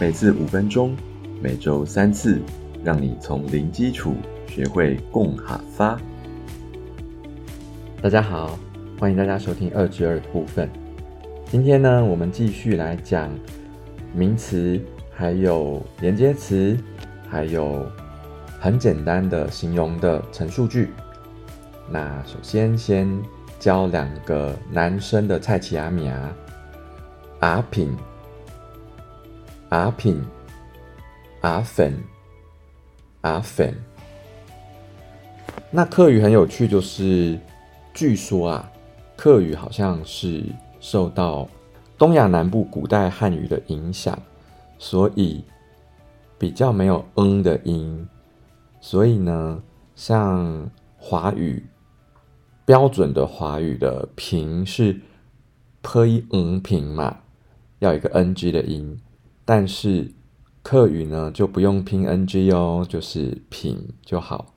每次五分钟，每周三次，让你从零基础学会共哈发。大家好，欢迎大家收听二之二的部分。今天呢，我们继续来讲名词，还有连接词，还有很简单的形容的陈述句。那首先先教两个男生的菜奇阿米啊，阿品、阿品、阿粉、阿粉。那客语很有趣，就是据说啊，客语好像是受到东亚南部古代汉语的影响，所以比较没有“嗯”的音，所以呢，像华语。标准的华语的平是 p 嗯平嘛，要一个 ng 的音，但是客语呢就不用拼 ng 哦，就是品就好，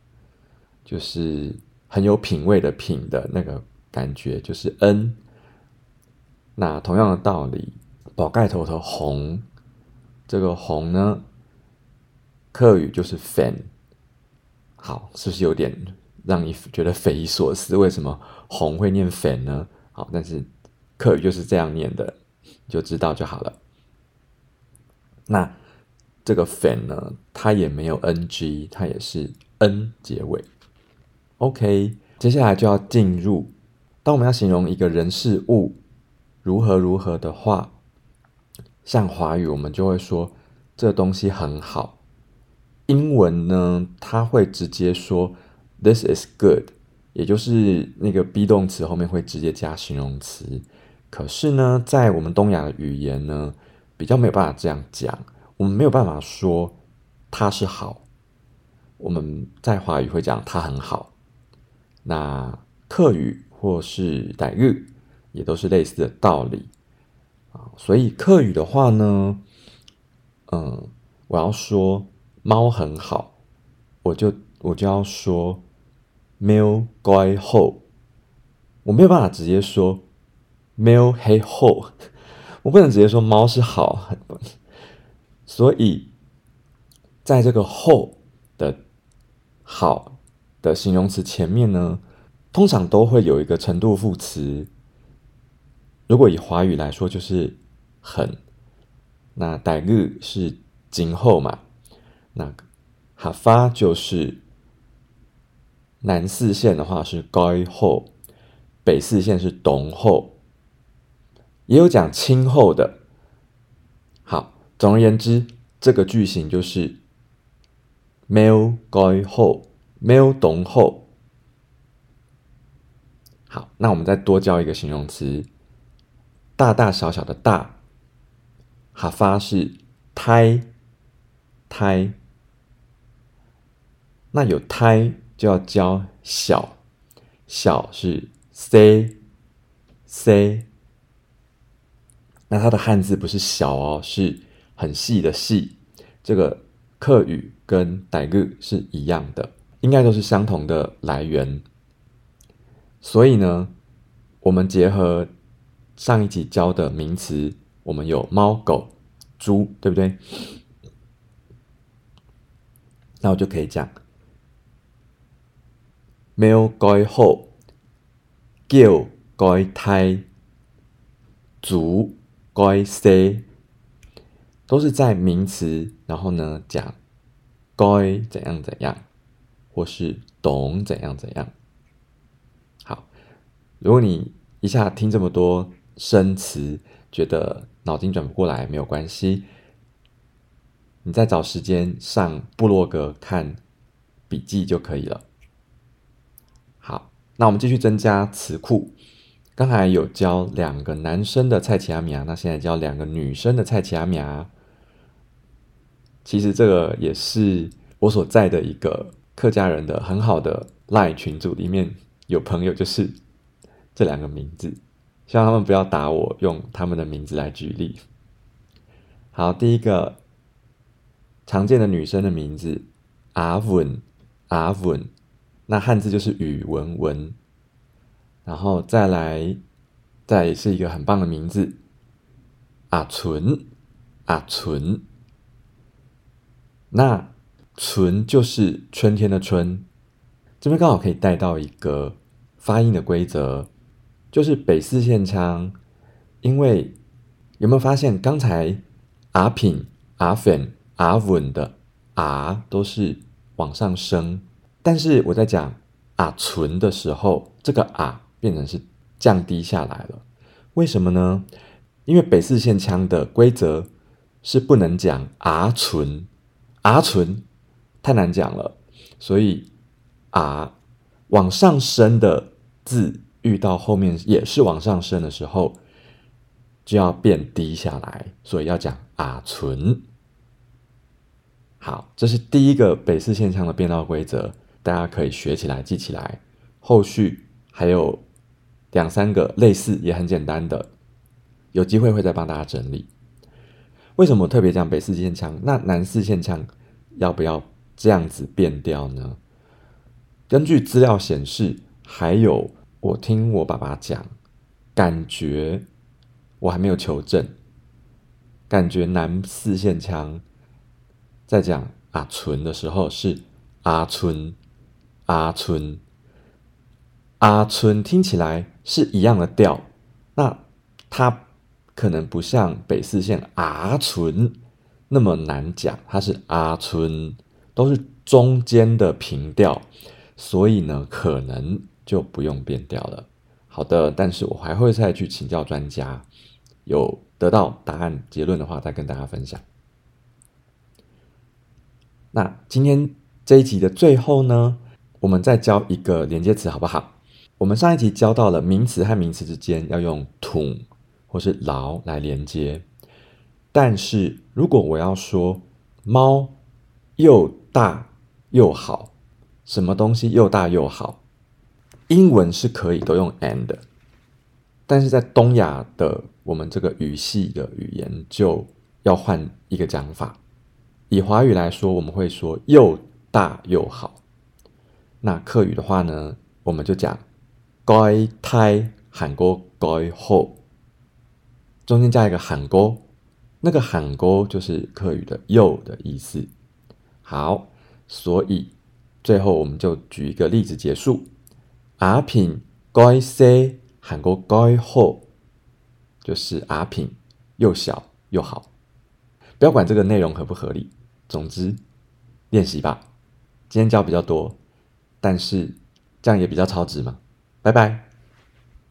就是很有品味的品的那个感觉，就是 n。那同样的道理，宝盖头头红，这个红呢，客语就是 fan，好，是不是有点？让你觉得匪夷所思，为什么红会念粉呢？好，但是客语就是这样念的，就知道就好了。那这个粉呢，它也没有 ng，它也是 n 结尾。OK，接下来就要进入，当我们要形容一个人事物如何如何的话，像华语我们就会说这东西很好。英文呢，它会直接说。This is good，也就是那个 be 动词后面会直接加形容词。可是呢，在我们东亚的语言呢，比较没有办法这样讲。我们没有办法说它是好。我们在华语会讲它很好。那客语或是傣语也都是类似的道理啊。所以客语的话呢，嗯，我要说猫很好，我就我就要说。喵乖后，我没有办法直接说喵黑后，我不能直接说猫是好，所以在这个后的好的形容词前面呢，通常都会有一个程度副词。如果以华语来说，就是很，那傣语是今后嘛，那哈发就是。南四线的话是该后，北四线是东后，也有讲亲后的。好，总而言之，这个句型就是没有该后，没有东后。好，那我们再多教一个形容词，大大小小的大，哈发是胎胎，那有胎。就要教小，小是 c c，那它的汉字不是小哦，是很细的细。这个客语跟傣语是一样的，应该都是相同的来源。所以呢，我们结合上一集教的名词，我们有猫、狗、猪，对不对？那我就可以讲。喵该好，叫该胎，足该塞，都是在名词，然后呢讲该怎样怎样，或是懂怎样怎样。好，如果你一下听这么多生词，觉得脑筋转不过来，没有关系，你再找时间上部落格看笔记就可以了。好那我们继续增加词库。刚才有教两个男生的蔡奇阿米亚，那现在教两个女生的蔡奇阿米亚。其实这个也是我所在的一个客家人的很好的赖群组里面有朋友，就是这两个名字。希望他们不要打我，用他们的名字来举例。好，第一个常见的女生的名字阿文，阿文。那汉字就是宇文文，然后再来，再是一个很棒的名字，阿纯，阿纯，那纯就是春天的春，这边刚好可以带到一个发音的规则，就是北四线腔，因为有没有发现刚才阿品、阿粉、阿稳的啊都是往上升，但是我在讲啊纯的时候，这个啊变成是降低下来了，为什么呢？因为北四线腔的规则是不能讲啊纯。啊纯太难讲了，所以啊往上升的字遇到后面也是往上升的时候，就要变低下来，所以要讲啊纯。好，这是第一个北四线腔的变道规则，大家可以学起来记起来。后续还有两三个类似也很简单的，有机会会再帮大家整理。为什么我特别讲北四线腔？那南四线腔要不要这样子变调呢？根据资料显示，还有我听我爸爸讲，感觉我还没有求证，感觉南四线腔在讲阿纯的时候是阿春阿春阿春，听起来是一样的调，那它。可能不像北四线阿纯那么难讲，它是阿纯，都是中间的平调，所以呢，可能就不用变调了。好的，但是我还会再去请教专家，有得到答案结论的话，再跟大家分享。那今天这一集的最后呢，我们再教一个连接词，好不好？我们上一集教到了名词和名词之间要用土。或是牢来连接，但是如果我要说猫又大又好，什么东西又大又好？英文是可以都用 and，但是在东亚的我们这个语系的语言就要换一个讲法。以华语来说，我们会说又大又好。那客语的话呢，我们就讲该胎喊过该好。中间加一个喊勾，那个喊勾就是客语的“又”的意思。好，所以最后我们就举一个例子结束。阿品该塞喊勾该后，就是阿品又小又好。不要管这个内容合不合理，总之练习吧。今天教比较多，但是这样也比较超值嘛。拜拜。